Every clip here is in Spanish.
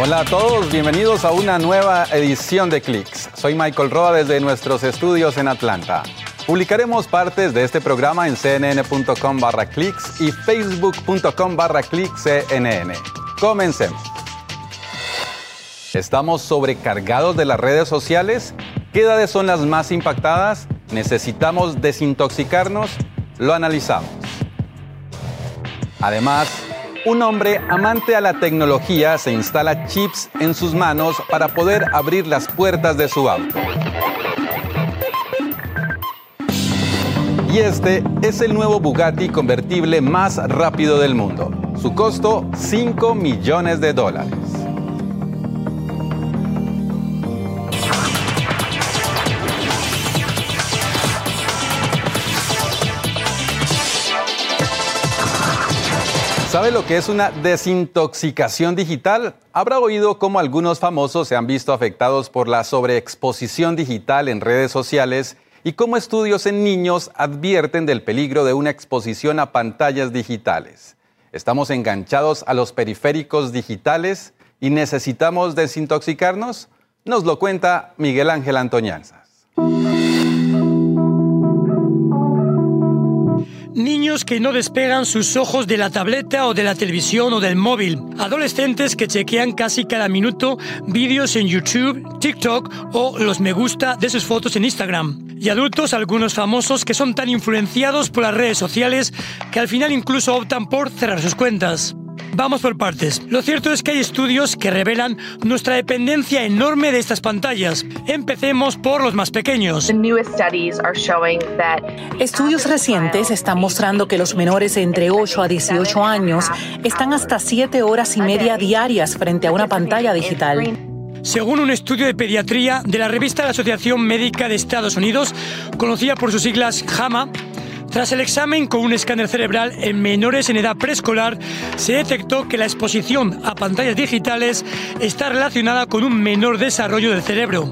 Hola a todos, bienvenidos a una nueva edición de Clicks. Soy Michael Roa desde nuestros estudios en Atlanta. Publicaremos partes de este programa en cnn.com barra clicks y facebook.com barra cnn. Comencemos. ¿Estamos sobrecargados de las redes sociales? ¿Qué edades son las más impactadas? ¿Necesitamos desintoxicarnos? Lo analizamos. Además, un hombre amante a la tecnología se instala chips en sus manos para poder abrir las puertas de su auto. Y este es el nuevo Bugatti convertible más rápido del mundo. Su costo 5 millones de dólares. ¿Sabe lo que es una desintoxicación digital? Habrá oído cómo algunos famosos se han visto afectados por la sobreexposición digital en redes sociales y cómo estudios en niños advierten del peligro de una exposición a pantallas digitales. ¿Estamos enganchados a los periféricos digitales y necesitamos desintoxicarnos? Nos lo cuenta Miguel Ángel Antoñanzas. Niños que no despegan sus ojos de la tableta o de la televisión o del móvil. Adolescentes que chequean casi cada minuto vídeos en YouTube, TikTok o los me gusta de sus fotos en Instagram. Y adultos, algunos famosos que son tan influenciados por las redes sociales que al final incluso optan por cerrar sus cuentas. Vamos por partes. Lo cierto es que hay estudios que revelan nuestra dependencia enorme de estas pantallas. Empecemos por los más pequeños. Estudios recientes están mostrando que los menores entre 8 a 18 años están hasta 7 horas y media diarias frente a una pantalla digital. Según un estudio de pediatría de la revista de la Asociación Médica de Estados Unidos, conocida por sus siglas JAMA, tras el examen con un escáner cerebral en menores en edad preescolar, se detectó que la exposición a pantallas digitales está relacionada con un menor desarrollo del cerebro.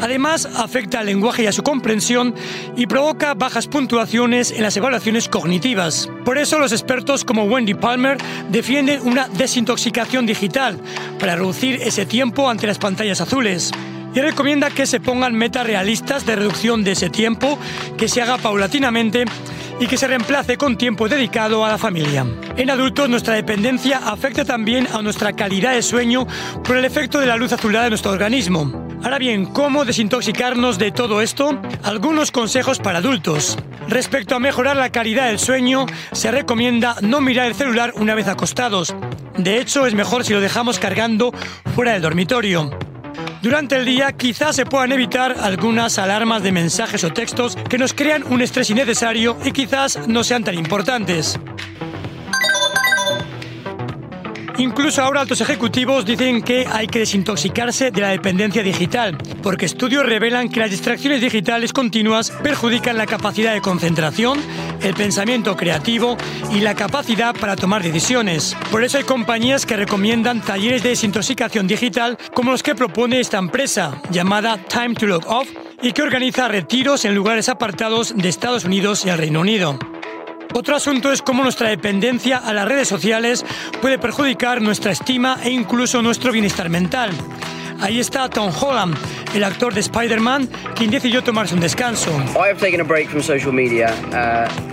Además, afecta al lenguaje y a su comprensión y provoca bajas puntuaciones en las evaluaciones cognitivas. Por eso los expertos como Wendy Palmer defienden una desintoxicación digital para reducir ese tiempo ante las pantallas azules y recomienda que se pongan metas realistas de reducción de ese tiempo, que se haga paulatinamente y que se reemplace con tiempo dedicado a la familia. En adultos nuestra dependencia afecta también a nuestra calidad de sueño por el efecto de la luz azulada en nuestro organismo. Ahora bien, ¿cómo desintoxicarnos de todo esto? Algunos consejos para adultos. Respecto a mejorar la calidad del sueño, se recomienda no mirar el celular una vez acostados. De hecho, es mejor si lo dejamos cargando fuera del dormitorio. Durante el día quizás se puedan evitar algunas alarmas de mensajes o textos que nos crean un estrés innecesario y quizás no sean tan importantes. Incluso ahora altos ejecutivos dicen que hay que desintoxicarse de la dependencia digital, porque estudios revelan que las distracciones digitales continuas perjudican la capacidad de concentración, el pensamiento creativo y la capacidad para tomar decisiones. Por eso hay compañías que recomiendan talleres de desintoxicación digital como los que propone esta empresa, llamada Time to Log Off, y que organiza retiros en lugares apartados de Estados Unidos y el Reino Unido. Otro asunto es cómo nuestra dependencia a las redes sociales puede perjudicar nuestra estima e incluso nuestro bienestar mental. Ahí está Tom Holland, el actor de Spider-Man, quien decidió tomarse un descanso. Uh,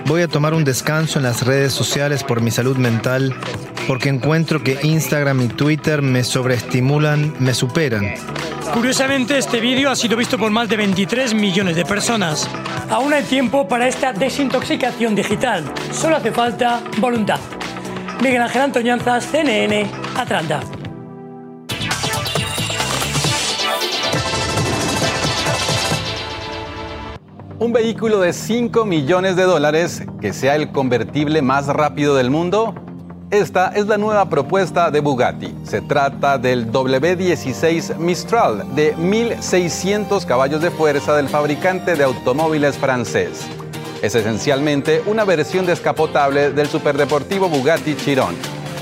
Voy a tomar un descanso en las redes sociales por mi salud mental, porque encuentro que Instagram y Twitter me sobreestimulan, me superan. Curiosamente, este vídeo ha sido visto por más de 23 millones de personas. Aún hay tiempo para esta desintoxicación digital. Solo hace falta voluntad. Miguel Ángel Antoñanzas, CNN, Atlanta. Un vehículo de 5 millones de dólares que sea el convertible más rápido del mundo. Esta es la nueva propuesta de Bugatti. Se trata del W16 Mistral de 1.600 caballos de fuerza del fabricante de automóviles francés. Es esencialmente una versión descapotable del superdeportivo Bugatti Chiron,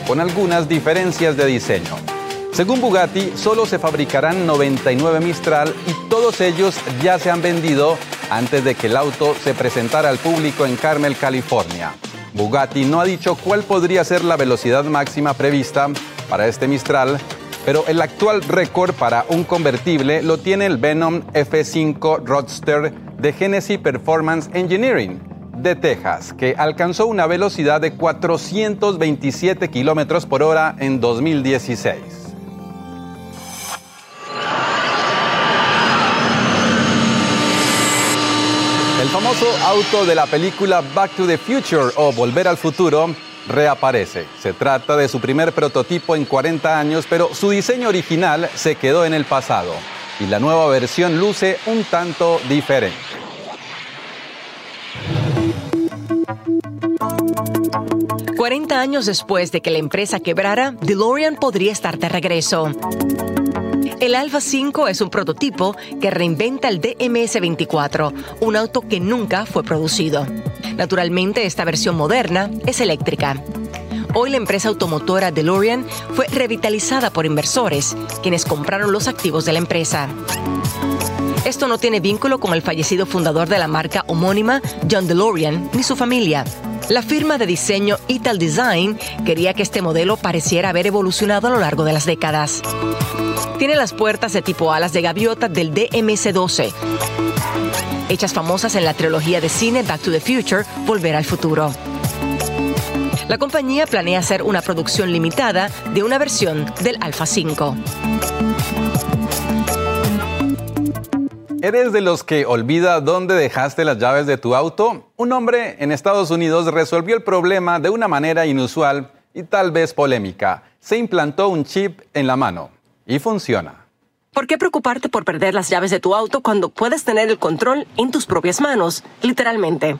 con algunas diferencias de diseño. Según Bugatti, solo se fabricarán 99 Mistral y todos ellos ya se han vendido antes de que el auto se presentara al público en Carmel, California. Bugatti no ha dicho cuál podría ser la velocidad máxima prevista para este Mistral, Pero el actual récord para un convertible lo tiene el Venom F5 Roadster de Genesis Performance Engineering de Texas, que alcanzó una velocidad de 427 kilómetros por hora en 2016. Famoso auto de la película Back to the Future o Volver al Futuro reaparece. Se trata de su primer prototipo en 40 años, pero su diseño original se quedó en el pasado y la nueva versión luce un tanto diferente. ...40 años después de que la empresa quebrara, DeLorean podría estar de regreso. El Alpha 5 es un prototipo que reinventa el DMS-24, un auto que nunca fue producido. Naturalmente, esta versión moderna es eléctrica. Hoy la empresa automotora DeLorean fue revitalizada por inversores, quienes compraron los activos de la empresa. Esto no tiene vínculo con el fallecido fundador de la marca homónima, John DeLorean, ni su familia. La firma de diseño Ital Design quería que este modelo pareciera haber evolucionado a lo largo de las décadas. Tiene las puertas de tipo alas de gaviota del DMC-12, hechas famosas en la trilogía de cine Back to the Future, Volver al Futuro. La compañía planea hacer una producción limitada de una versión del Alpha 5. ¿Eres de los que olvida dónde dejaste las llaves de tu auto? Un hombre en Estados Unidos resolvió el problema de una manera inusual y tal vez polémica. Se implantó un chip en la mano y funciona. ¿Por qué preocuparte por perder las llaves de tu auto cuando puedes tener el control en tus propias manos, literalmente?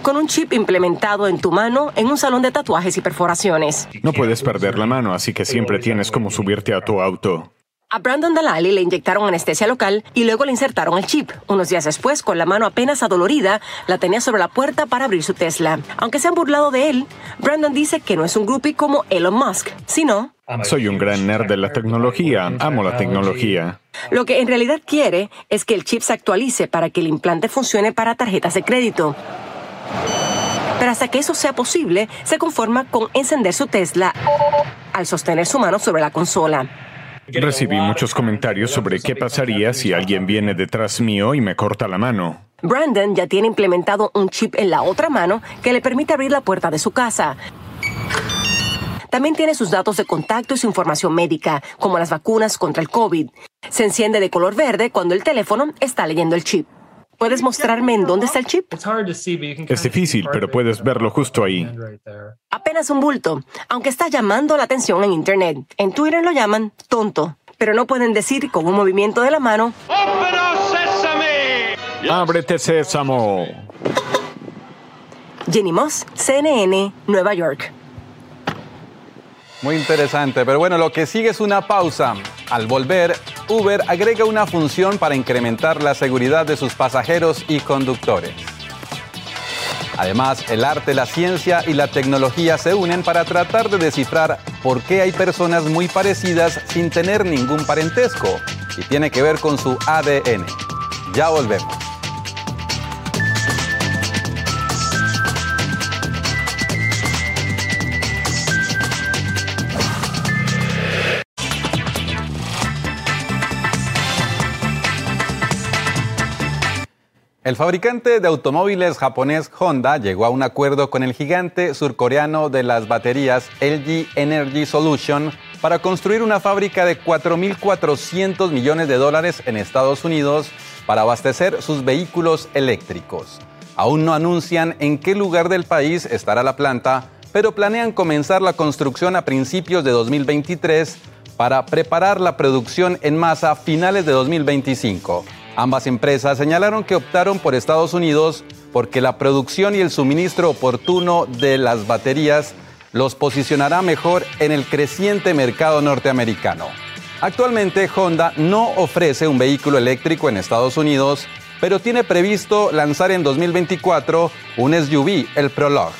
Con un chip implementado en tu mano en un salón de tatuajes y perforaciones. No puedes perder la mano, así que siempre tienes como subirte a tu auto. A Brandon Dalali le inyectaron anestesia local y luego le insertaron el chip. Unos días después, con la mano apenas adolorida, la tenía sobre la puerta para abrir su Tesla. Aunque se han burlado de él, Brandon dice que no es un groupie como Elon Musk, sino soy un gran nerd de la tecnología, amo la tecnología. Lo que en realidad quiere es que el chip se actualice para que el implante funcione para tarjetas de crédito. Pero hasta que eso sea posible, se conforma con encender su Tesla al sostener su mano sobre la consola. Recibí muchos comentarios sobre qué pasaría si alguien viene detrás mío y me corta la mano. Brandon ya tiene implementado un chip en la otra mano que le permite abrir la puerta de su casa. También tiene sus datos de contacto y su información médica, como las vacunas contra el COVID. Se enciende de color verde cuando el teléfono está leyendo el chip. ¿Puedes mostrarme en dónde está el chip? Es difícil, pero puedes verlo justo ahí. Apenas un bulto, aunque está llamando la atención en Internet. En Twitter lo llaman tonto, pero no pueden decir con un movimiento de la mano. ¡Ábrete sésamo! Jenny Moss, CNN, Nueva York. Muy interesante, pero bueno, lo que sigue es una pausa. Al volver, Uber agrega una función para incrementar la seguridad de sus pasajeros y conductores. Además, el arte, la ciencia y la tecnología se unen para tratar de descifrar por qué hay personas muy parecidas sin tener ningún parentesco. Y tiene que ver con su ADN. Ya volvemos. El fabricante de automóviles japonés Honda llegó a un acuerdo con el gigante surcoreano de las baterías LG Energy Solution para construir una fábrica de 4.400 millones de dólares en Estados Unidos para abastecer sus vehículos eléctricos. Aún no anuncian en qué lugar del país estará la planta, pero planean comenzar la construcción a principios de 2023 para preparar la producción en masa a finales de 2025. Ambas empresas señalaron que optaron por Estados Unidos porque la producción y el suministro oportuno de las baterías los posicionará mejor en el creciente mercado norteamericano. Actualmente Honda no ofrece un vehículo eléctrico en Estados Unidos, pero tiene previsto lanzar en 2024 un SUV, el Prologue.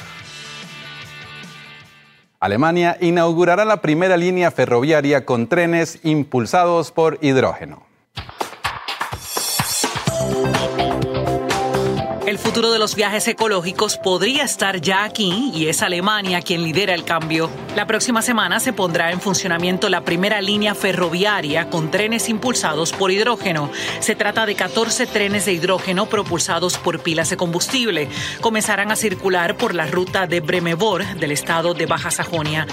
Alemania inaugurará la primera línea ferroviaria con trenes impulsados por hidrógeno. Futuro de los viajes ecológicos podría estar ya aquí y es Alemania quien lidera el cambio. La próxima semana se pondrá en funcionamiento la primera línea ferroviaria con trenes impulsados por hidrógeno. Se trata de 14 trenes de hidrógeno propulsados por pilas de combustible. Comenzarán a circular por la ruta de Bremebor del estado de Baja Sajonia.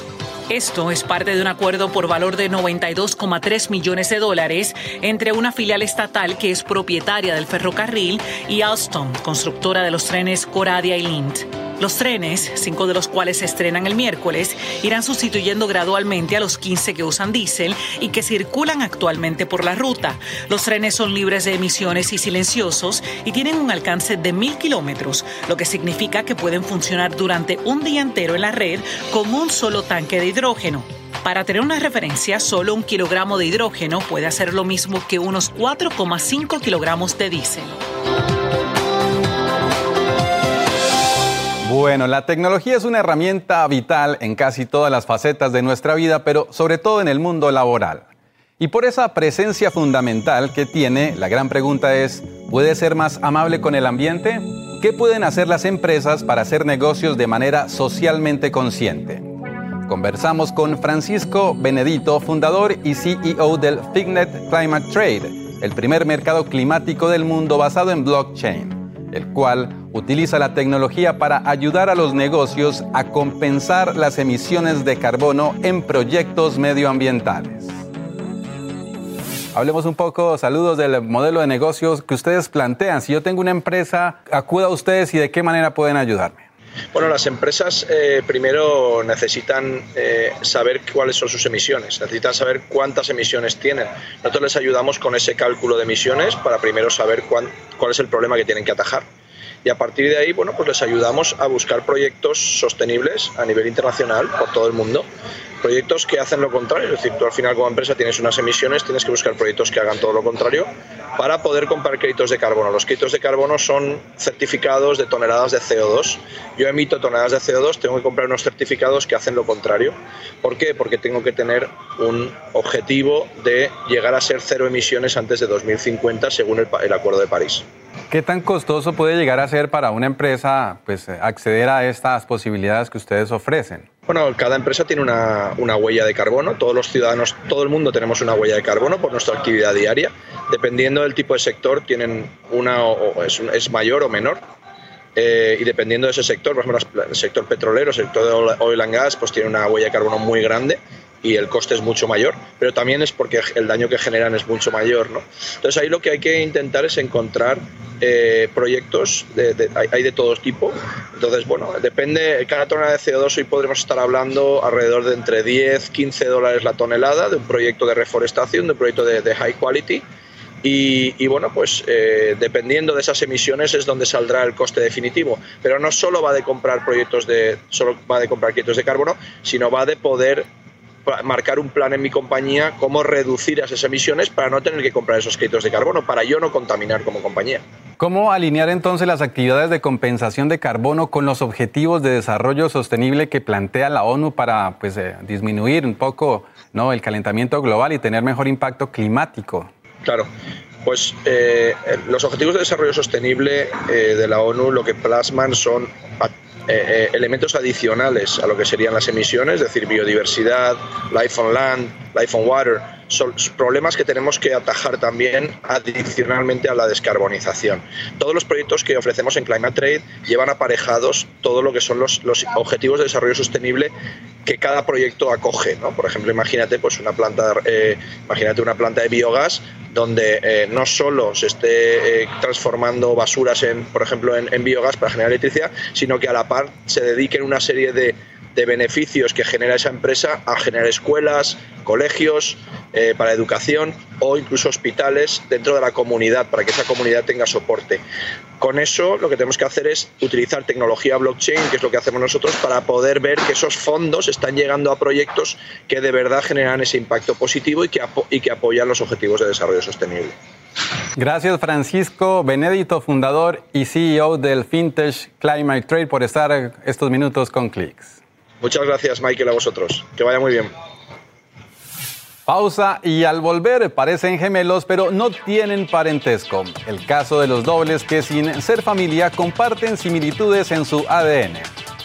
Esto es parte de un acuerdo por valor de 92,3 millones de dólares entre una filial estatal que es propietaria del ferrocarril y Alstom, constructora de los trenes Coradia y Lindt. Los trenes, cinco de los cuales se estrenan el miércoles, irán sustituyendo gradualmente a los 15 que usan diésel y que circulan actualmente por la ruta. Los trenes son libres de emisiones y silenciosos y tienen un alcance de mil kilómetros, lo que significa que pueden funcionar durante un día entero en la red con un solo tanque de hidrógeno. Para tener una referencia, solo un kilogramo de hidrógeno puede hacer lo mismo que unos 4,5 kilogramos de diésel. Bueno, la tecnología es una herramienta vital en casi todas las facetas de nuestra vida, pero sobre todo en el mundo laboral. Y por esa presencia fundamental que tiene, la gran pregunta es, ¿puede ser más amable con el ambiente? ¿Qué pueden hacer las empresas para hacer negocios de manera socialmente consciente? Conversamos con Francisco Benedito, fundador y CEO del Fignet Climate Trade, el primer mercado climático del mundo basado en blockchain, el cual utiliza la tecnología para ayudar a los negocios a compensar las emisiones de carbono en proyectos medioambientales. Hablemos un poco, saludos del modelo de negocios que ustedes plantean. Si yo tengo una empresa, acuda a ustedes y de qué manera pueden ayudarme. Bueno, las empresas eh, primero necesitan eh, saber cuáles son sus emisiones, necesitan saber cuántas emisiones tienen. Nosotros les ayudamos con ese cálculo de emisiones para primero saber cuál es el problema que tienen que atajar y a partir de ahí, bueno, pues les ayudamos a buscar proyectos sostenibles a nivel internacional por todo el mundo. Proyectos que hacen lo contrario, es decir, tú al final como empresa tienes unas emisiones, tienes que buscar proyectos que hagan todo lo contrario para poder comprar créditos de carbono. Los créditos de carbono son certificados de toneladas de CO2. Yo emito toneladas de CO2, tengo que comprar unos certificados que hacen lo contrario. ¿Por qué? Porque tengo que tener un objetivo de llegar a ser cero emisiones antes de 2050 según el, el Acuerdo de París. ¿Qué tan costoso puede llegar a ser para una empresa pues, acceder a estas posibilidades que ustedes ofrecen? Bueno, cada empresa tiene una, una, huella de carbono. Todos los ciudadanos, todo el mundo tenemos una huella de carbono por nuestra actividad diaria. Dependiendo del tipo de sector, tienen una o es, es mayor o menor. Eh, y dependiendo de ese sector, por ejemplo, el sector petrolero, el sector de oil and gas, pues tiene una huella de carbono muy grande y el coste es mucho mayor, pero también es porque el daño que generan es mucho mayor. ¿no? Entonces ahí lo que hay que intentar es encontrar eh, proyectos, de, hay, de todo tipo. Entonces, bueno, depende, cada tonelada de CO2 hoy podremos estar hablando alrededor de entre 10, 15 dólares la tonelada de un proyecto de reforestación, de un proyecto de, high quality. Y, bueno, pues eh, dependiendo de esas emisiones es donde saldrá el coste definitivo. Pero no solo va de comprar proyectos de, solo va de comprar créditos de carbono, sino va de poder marcar un plan en mi compañía cómo reducir esas emisiones para no tener que comprar esos créditos de carbono, para yo no contaminar como compañía. ¿Cómo alinear entonces las actividades de compensación de carbono con los objetivos de desarrollo sostenible que plantea la ONU para pues, eh, disminuir un poco ¿no? el calentamiento global y tener mejor impacto climático? Claro, pues eh, los objetivos de desarrollo sostenible eh, de la ONU lo que plasman son eh, eh, elementos adicionales a lo que serían las emisiones, es decir, biodiversidad, life on land, life on water, son problemas que tenemos que atajar también adicionalmente a la descarbonización. Todos los proyectos que ofrecemos en Climate Trade llevan aparejados todo lo que son los, objetivos de desarrollo sostenible que cada proyecto acoge. Por ejemplo, imagínate pues una planta, eh, imagínate una planta de biogás donde eh, no solo se esté eh, transformando basuras, en, por ejemplo, en, en biogás para generar electricidad, sino que a la par se dediquen una serie de de beneficios que genera esa empresa a generar escuelas, colegios eh, para educación o incluso hospitales dentro de la comunidad para que esa comunidad tenga soporte. Con eso lo que tenemos que hacer es utilizar tecnología blockchain, que es lo que hacemos nosotros, para poder ver que esos fondos están llegando a proyectos que de verdad generan ese impacto positivo y que, apoyan los objetivos de desarrollo sostenible. Gracias Francisco Benedito, fundador y CEO del Fintech Climate Trade, por estar estos minutos con Clicks. Muchas gracias, Michael, a vosotros. Que vaya muy bien. Pausa y al volver parecen gemelos pero no tienen parentesco. El caso de los dobles que sin ser familia comparten similitudes en su ADN.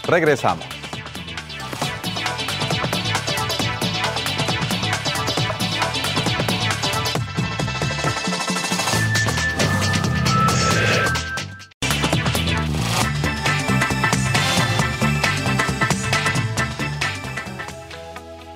Regresamos.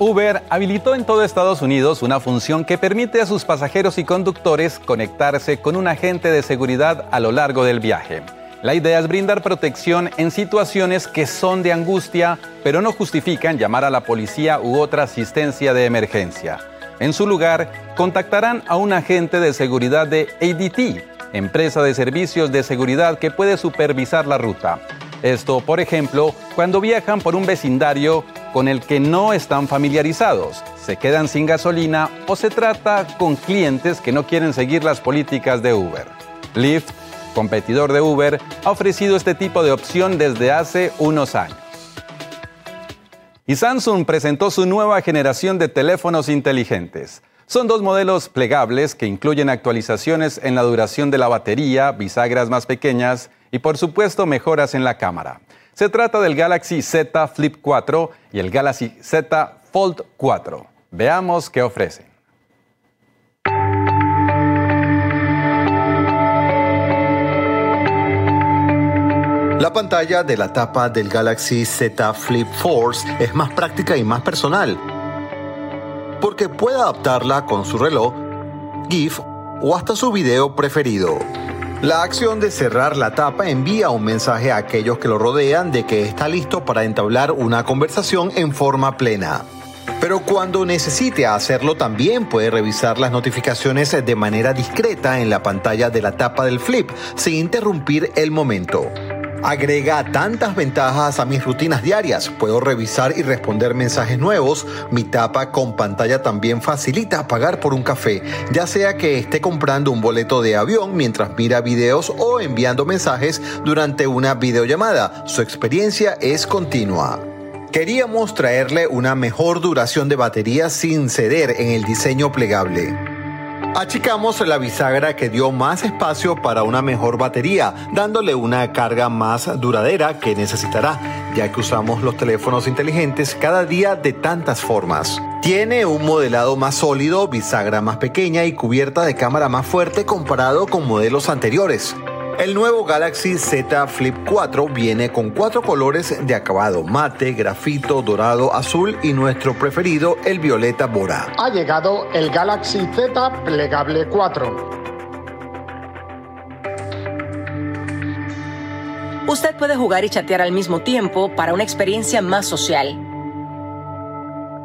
Uber habilitó en todo Estados Unidos una función que permite a sus pasajeros y conductores conectarse con un agente de seguridad a lo largo del viaje. La idea es brindar protección en situaciones que son de angustia, pero no justifican llamar a la policía u otra asistencia de emergencia. En su lugar, contactarán a un agente de seguridad de ADT, empresa de servicios de seguridad que puede supervisar la ruta. Esto, por ejemplo, cuando viajan por un vecindario con el que no están familiarizados, se quedan sin gasolina o se trata con clientes que no quieren seguir las políticas de Uber. Lyft, competidor de Uber, ha ofrecido este tipo de opción desde hace unos años. Y Samsung presentó su nueva generación de teléfonos inteligentes. Son dos modelos plegables que incluyen actualizaciones en la duración de la batería, bisagras más pequeñas y por supuesto mejoras en la cámara. Se trata del Galaxy Z Flip 4 y el Galaxy Z Fold 4. Veamos qué ofrecen. La pantalla de la tapa del Galaxy Z Flip Force es más práctica y más personal, porque puede adaptarla con su reloj, GIF o hasta su video preferido. La acción de cerrar la tapa envía un mensaje a aquellos que lo rodean de que está listo para entablar una conversación en forma plena. Pero cuando necesite hacerlo también puede revisar las notificaciones de manera discreta en la pantalla de la tapa del flip sin interrumpir el momento. Agrega tantas ventajas a mis rutinas diarias. Puedo revisar y responder mensajes nuevos. Mi tapa con pantalla también facilita pagar por un café, ya sea que esté comprando un boleto de avión mientras mira videos o enviando mensajes durante una videollamada. Su experiencia es continua. Queríamos traerle una mejor duración de batería sin ceder en el diseño plegable. Achicamos la bisagra que dio más espacio para una mejor batería, dándole una carga más duradera que necesitará, ya que usamos los teléfonos inteligentes cada día de tantas formas. Tiene un modelado más sólido, bisagra más pequeña y cubierta de cámara más fuerte comparado con modelos anteriores. El nuevo Galaxy Z Flip 4 viene con cuatro colores de acabado mate, grafito, dorado, azul y nuestro preferido, el violeta bora. Ha llegado el Galaxy Z Plegable 4. Usted puede jugar y chatear al mismo tiempo para una experiencia más social.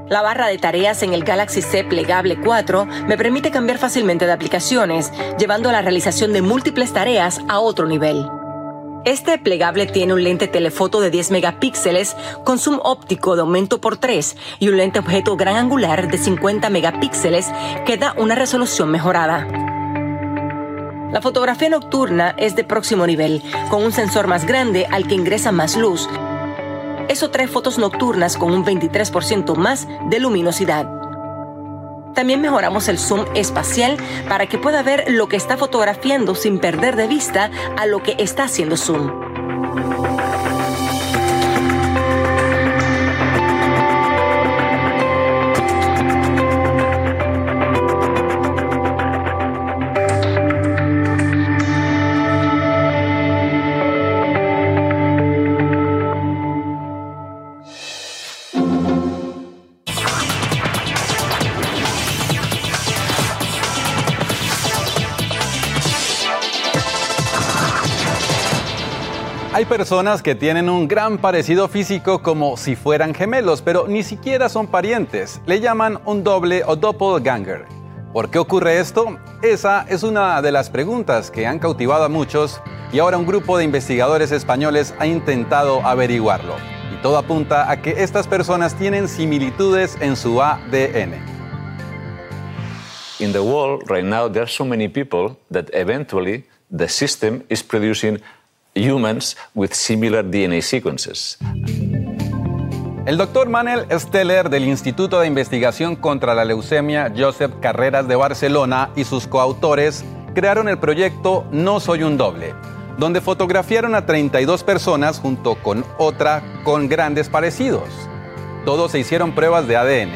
La barra de tareas en el Galaxy C Plegable 4 me permite cambiar fácilmente de aplicaciones, llevando la realización de múltiples tareas a otro nivel. Este plegable tiene un lente telefoto de 10 megapíxeles con zoom óptico de aumento por 3 y un lente objeto gran angular de 50 megapíxeles que da una resolución mejorada. La fotografía nocturna es de próximo nivel, con un sensor más grande al que ingresa más luz eso trae fotos nocturnas con un 23% más de luminosidad. También mejoramos el zoom espacial para que pueda ver lo que está fotografiando sin perder de vista a lo que está haciendo zoom. Hay personas que tienen un gran parecido físico como si fueran gemelos, pero ni siquiera son parientes. Le llaman un doble o doppelganger. ¿Por qué ocurre esto? Esa es una de las preguntas que han cautivado a muchos y ahora un grupo de investigadores españoles ha intentado averiguarlo. Y todo apunta a que estas personas tienen similitudes en su ADN. In the world right now there are so many people that eventually the system is producing humans with similar DNA sequences. El doctor Manel Steller del Instituto de Investigación contra la Leucemia Joseph Carreras de Barcelona y sus coautores crearon el proyecto No Soy un Doble, donde fotografiaron a 32 personas junto con otra con grandes parecidos. Todos se hicieron pruebas de ADN,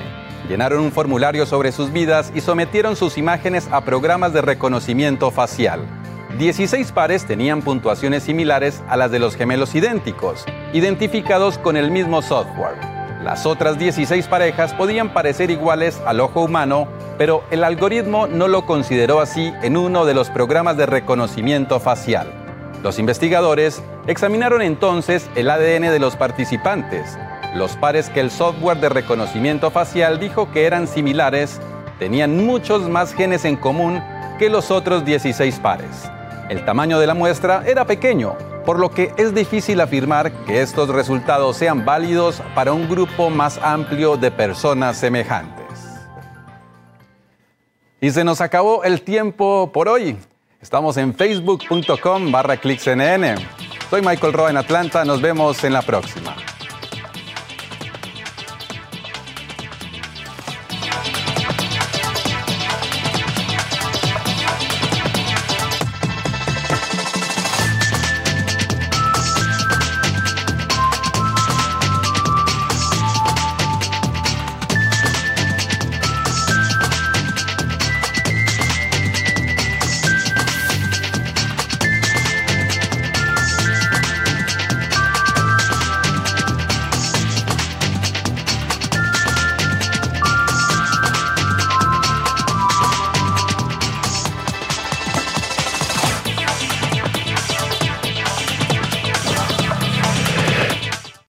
llenaron un formulario sobre sus vidas y sometieron sus imágenes a programas de reconocimiento facial. 16 pares tenían puntuaciones similares a las de los gemelos idénticos, identificados con el mismo software. Las otras 16 parejas podían parecer iguales al ojo humano, pero el algoritmo no lo consideró así en uno de los programas de reconocimiento facial. Los investigadores examinaron entonces el ADN de los participantes. Los pares que el software de reconocimiento facial dijo que eran similares tenían muchos más genes en común que los otros 16 pares. El tamaño de la muestra era pequeño, por lo que es difícil afirmar que estos resultados sean válidos para un grupo más amplio de personas semejantes. Y se nos acabó el tiempo por hoy. Estamos en facebook.com barra. Soy Michael Roa en Atlanta. Nos vemos en la próxima.